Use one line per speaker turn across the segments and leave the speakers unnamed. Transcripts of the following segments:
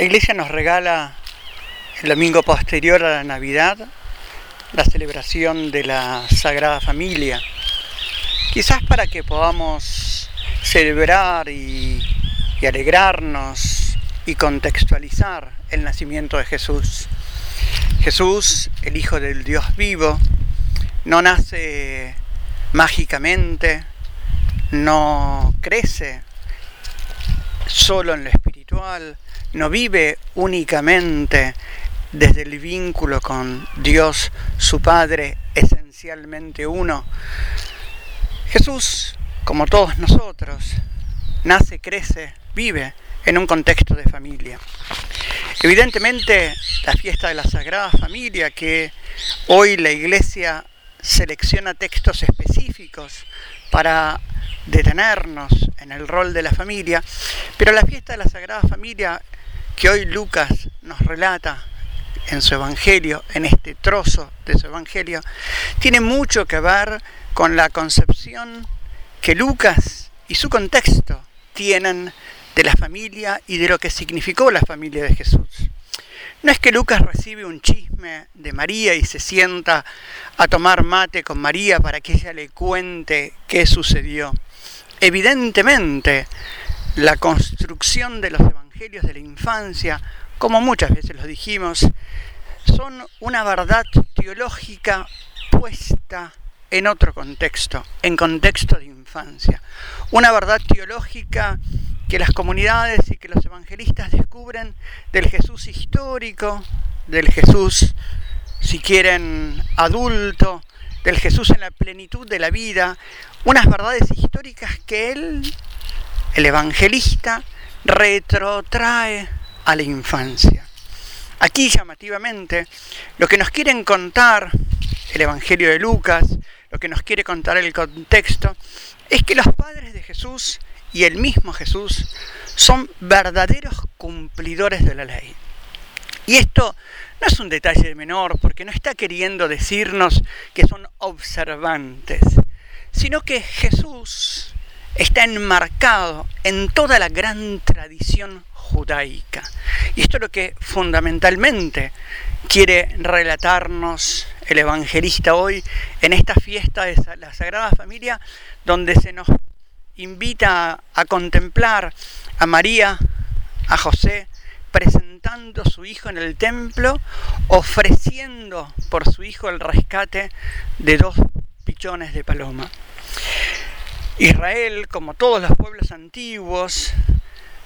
La iglesia nos regala el domingo posterior a la Navidad la celebración de la Sagrada Familia, quizás para que podamos celebrar y, alegrarnos y contextualizar el nacimiento de Jesús. Jesús, el Hijo del Dios vivo, no nace mágicamente, no crece solo en lo espiritual, no vive únicamente desde el vínculo con Dios, su Padre, esencialmente uno. Jesús, como todos nosotros, nace, crece, vive en un contexto de familia. Evidentemente, la fiesta de la Sagrada Familia, que hoy la Iglesia selecciona textos específicos para detenernos en el rol de la familia, pero la fiesta de la Sagrada Familia que hoy Lucas nos relata en su Evangelio, en este trozo de su Evangelio, tiene mucho que ver con la concepción que Lucas y su contexto tienen de la familia y de lo que significó la familia de Jesús. No es que Lucas recibe un chisme de María y se sienta a tomar mate con María para que ella le cuente qué sucedió. Evidentemente, la construcción de los evangelios de la infancia como muchas veces lo dijimos, son una verdad teológica puesta en otro contexto, en contexto de infancia. Una verdad teológica que las comunidades y que los evangelistas descubren del Jesús histórico, del Jesús, si quieren, adulto, del Jesús en la plenitud de la vida, unas verdades históricas que él, el evangelista, retrotrae a la infancia. Aquí llamativamente, lo que nos quieren contar el Evangelio de Lucas, lo que nos quiere contar el contexto, es que los padres de Jesús y el mismo Jesús son verdaderos cumplidores de la ley. Y esto no es un detalle menor, porque no está queriendo decirnos que son observantes, sino que Jesús está enmarcado en toda la gran tradición judaica. Y esto es lo que fundamentalmente quiere relatarnos el evangelista hoy en esta fiesta de la Sagrada Familia, donde se nos invita a contemplar a María, a José, presentando su hijo en el templo, ofreciendo por su hijo el rescate de dos pichones de paloma. Israel, como todos los pueblos antiguos,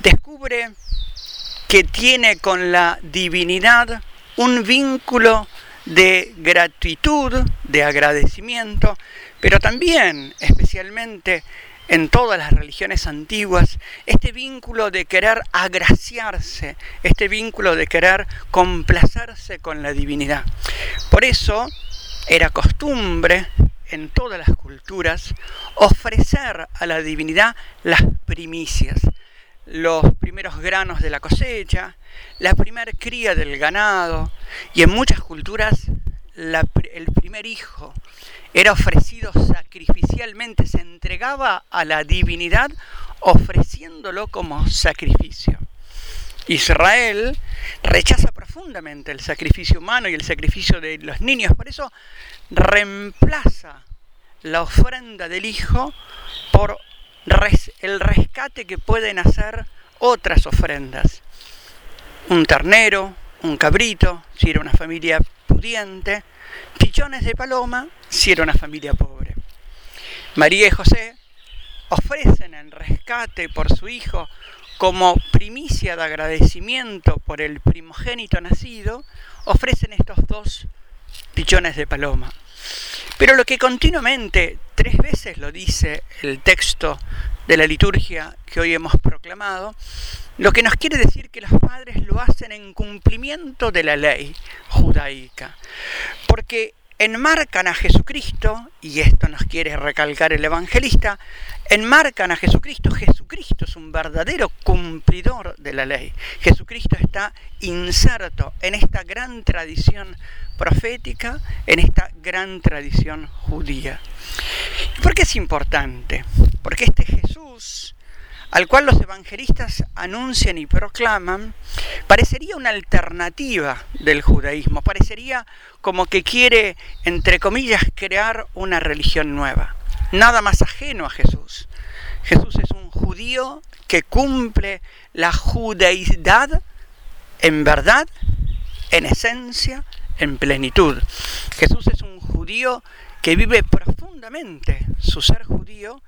descubre que tiene con la divinidad un vínculo de gratitud, de agradecimiento, pero también, especialmente en todas las religiones antiguas, este vínculo de querer agraciarse, este vínculo de querer complacerse con la divinidad. Por eso era costumbre en todas las culturas ofrecer a la divinidad las primicias, los primeros granos de la cosecha, la primera cría del ganado y en muchas culturas el primer hijo era ofrecido sacrificialmente, se entregaba a la divinidad ofreciéndolo como sacrificio. Israel rechaza profundamente el sacrificio humano y el sacrificio de los niños, por eso reemplaza la ofrenda del hijo por el rescate que pueden hacer otras ofrendas. Un ternero, un cabrito, si era una familia pudiente, pichones de paloma, si era una familia pobre. María y José ofrecen el rescate por su hijo como primicia de agradecimiento por el primogénito nacido, ofrecen estos dos pichones de paloma. Pero lo que continuamente, tres veces lo dice el texto de la liturgia que hoy hemos proclamado, lo que nos quiere decir que los padres lo hacen en cumplimiento de la ley judaica. Porque enmarcan a Jesucristo, y esto nos quiere recalcar el evangelista, enmarcan a Jesucristo. Jesucristo es un verdadero cumplidor de la ley. Jesucristo está inserto en esta gran tradición profética, en esta gran tradición judía. ¿Por qué es importante? Porque este Jesús al cual los evangelistas anuncian y proclaman, parecería una alternativa del judaísmo, parecería como que quiere, entre comillas, crear una religión nueva. Nada más ajeno a Jesús. Jesús es un judío que cumple la judaidad en verdad, en esencia, en plenitud. Jesús es un judío que vive profundamente su ser judío,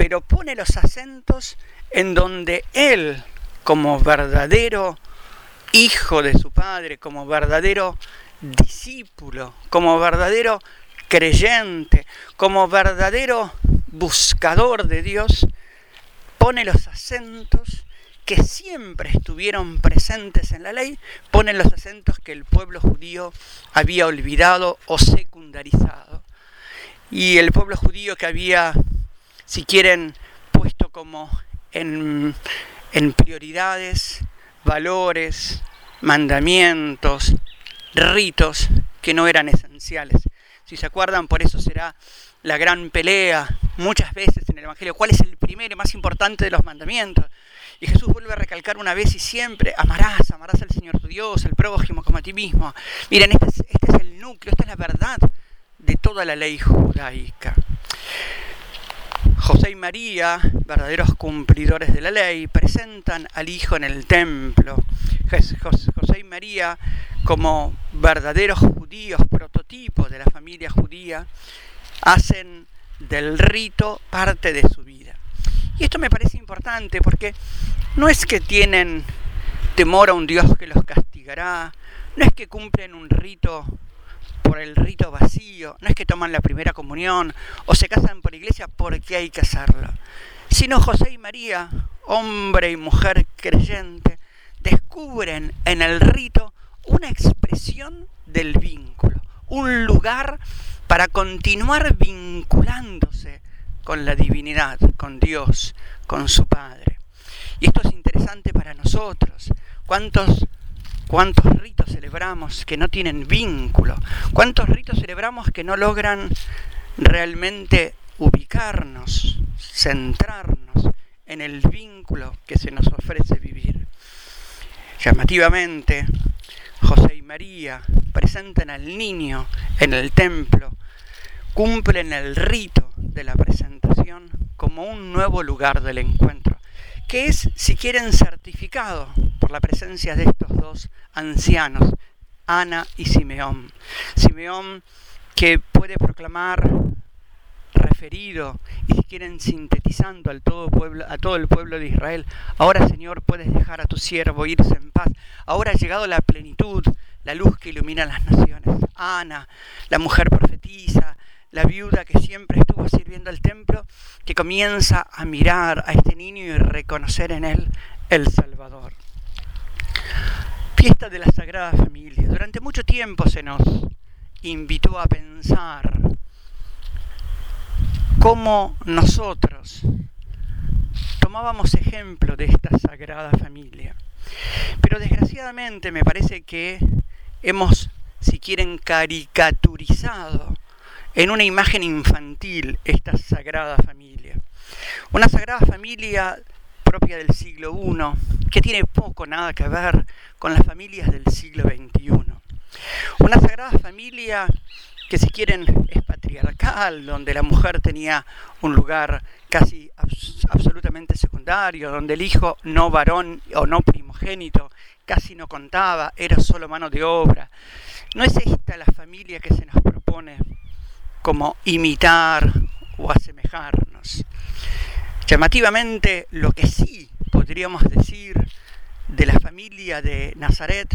pero pone los acentos en donde él, como verdadero hijo de su padre, como verdadero discípulo, como verdadero creyente, como verdadero buscador de Dios, pone los acentos que siempre estuvieron presentes en la ley, pone los acentos que el pueblo judío había olvidado o secundarizado. Y el pueblo judío que había, si quieren, puesto como en, prioridades, valores, mandamientos, ritos que no eran esenciales. Si se acuerdan, por eso será la gran pelea muchas veces en el Evangelio. ¿Cuál es el primero y más importante de los mandamientos? Y Jesús vuelve a recalcar una vez y siempre, amarás, amarás al Señor tu Dios, al prójimo como a ti mismo. Miren, este es, este es el núcleo, esta es la verdad de toda la ley judaica. José y María, verdaderos cumplidores de la ley, presentan al Hijo en el templo. José y María, como verdaderos judíos, prototipos de la familia judía, hacen del rito parte de su vida. Y esto me parece importante porque no es que tienen temor a un Dios que los castigará, no es que cumplen un rito por el rito vacío, no es que toman la primera comunión o se casan por iglesia porque hay que hacerlo, sino José y María, hombre y mujer creyente, descubren en el rito una expresión del vínculo, un lugar para continuar vinculándose con la divinidad, con Dios, con su Padre. Y esto es interesante para nosotros. ¿Cuántos, cuántos ritos celebramos que no tienen vínculo? ¿Cuántos ritos celebramos que no logran realmente ubicarnos, centrarnos en el vínculo que se nos ofrece vivir? Llamativamente, José y María presentan al niño en el templo, cumplen el rito de la presentación como un nuevo lugar del encuentro, que es, si quieren, certificado por la presencia de estos dos ancianos, Ana y Simeón. Simeón que puede proclamar referido y si quieren sintetizando al todo pueblo, a todo el pueblo de Israel, ahora Señor puedes dejar a tu siervo irse en paz, ahora ha llegado la plenitud, la luz que ilumina las naciones. Ana, la mujer profetiza, la viuda que siempre estuvo sirviendo al templo, que comienza a mirar a este niño y reconocer en él el Salvador. Fiesta de la Sagrada Familia. Durante mucho tiempo se nos invitó a pensar cómo nosotros tomábamos ejemplo de esta Sagrada Familia. Pero desgraciadamente me parece que hemos, si quieren, caricaturizado en una imagen infantil esta sagrada familia. Una sagrada familia propia del siglo I, que tiene poco nada que ver con las familias del siglo XXI. Una sagrada familia que si quieren es patriarcal, donde la mujer tenía un lugar casi absolutamente secundario, donde el hijo no varón o no primogénito casi no contaba, era solo mano de obra. ¿No es esta la familia que se nos propone como imitar o asemejarnos? Llamativamente, lo que sí podríamos decir de la familia de Nazaret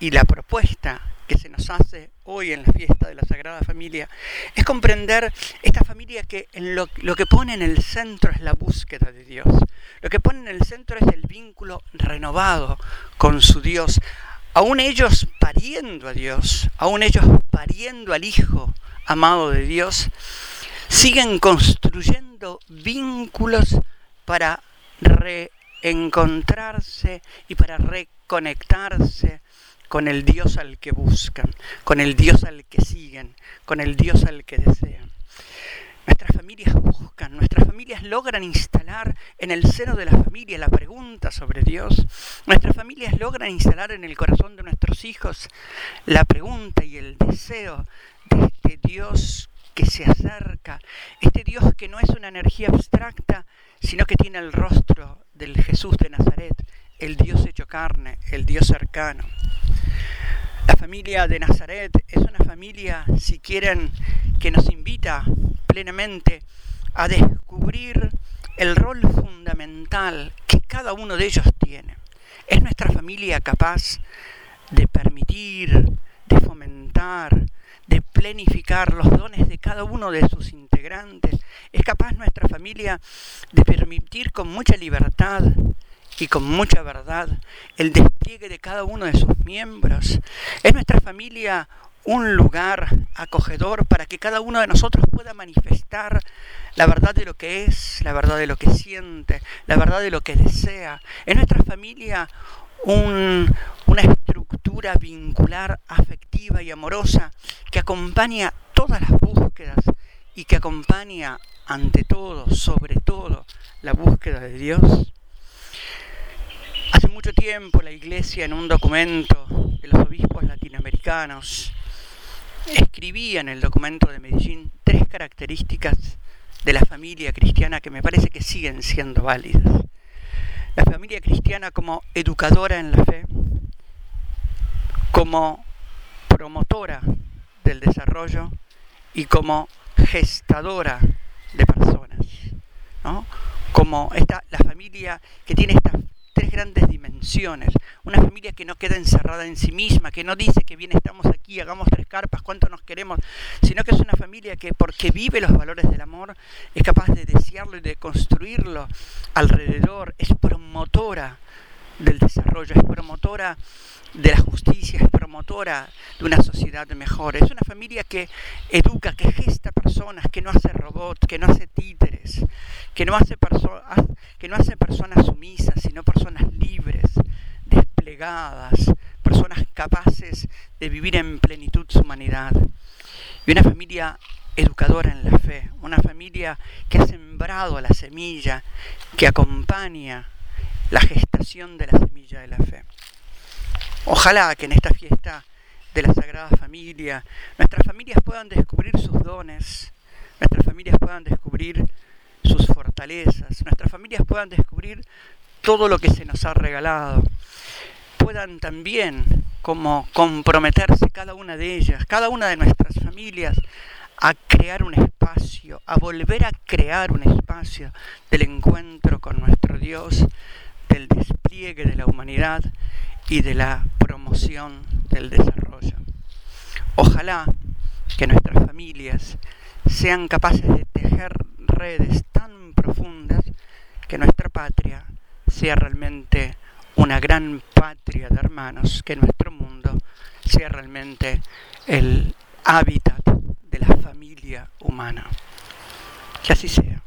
y la propuesta que se nos hace hoy en la fiesta de la Sagrada Familia es comprender esta familia que en lo, lo, que pone en el centro es la búsqueda de Dios. Lo que pone en el centro es el vínculo renovado con su Dios. Aún ellos pariendo a Dios, aún ellos pariendo al Hijo amado de Dios, siguen construyendo vínculos para reencontrarse y para reconectarse con el Dios al que buscan, con el Dios al que siguen, con el Dios al que desean. Nuestras familias buscan, nuestras familias logran instalar en el seno de la familia la pregunta sobre Dios. Nuestras familias logran instalar en el corazón de nuestros hijos la pregunta y el deseo de este Dios que se acerca, este Dios que no es una energía abstracta, sino que tiene el rostro del Jesús de Nazaret, el Dios hecho carne, el Dios cercano. La familia de Nazaret es una familia, si quieren, que nos invita plenamente a descubrir el rol fundamental que cada uno de ellos tiene. Es nuestra familia capaz de permitir, de fomentar, de planificar los dones de cada uno de sus integrantes. Es capaz nuestra familia de permitir con mucha libertad y con mucha verdad el despliegue de cada uno de sus miembros. Es nuestra familia un lugar acogedor para que cada uno de nosotros pueda manifestar la verdad de lo que es, la verdad de lo que siente, la verdad de lo que desea. Es nuestra familia una vincular, afectiva y amorosa que acompaña todas las búsquedas y que acompaña ante todo, sobre todo, la búsqueda de Dios. Hace mucho tiempo la Iglesia en un documento de los obispos latinoamericanos escribía en el documento de Medellín tres características de la familia cristiana que me parece que siguen siendo válidas. La familia cristiana como educadora en la fe, como promotora del desarrollo y como gestadora de personas. ¿no? Como esta, la familia que tiene estas tres grandes dimensiones. Una familia que no queda encerrada en sí misma, que no dice que bien estamos aquí, hagamos tres carpas, cuánto nos queremos, sino que es una familia que porque vive los valores del amor es capaz de desearlo y de construirlo alrededor, es promotora del desarrollo, es promotora de la justicia, es promotora de una sociedad mejor. Es una familia que educa, que gesta personas, que no hace robots, que no hace títeres, que no hace, que no hace personas sumisas, sino personas libres, desplegadas, personas capaces de vivir en plenitud su humanidad. Y una familia educadora en la fe, una familia que ha sembrado la semilla, que acompaña la gestación de la semilla de la fe. Ojalá que en esta fiesta de la Sagrada Familia nuestras familias puedan descubrir sus dones, nuestras familias puedan descubrir sus fortalezas, nuestras familias puedan descubrir todo lo que se nos ha regalado, puedan también como comprometerse cada una de ellas, cada una de nuestras familias, a crear un espacio, a volver a crear un espacio del encuentro con nuestro Dios, del despliegue de la humanidad y de la promoción del desarrollo. Ojalá que nuestras familias sean capaces de tejer redes tan profundas que nuestra patria sea realmente una gran patria de hermanos, que nuestro mundo sea realmente el hábitat de la familia humana. Que así sea.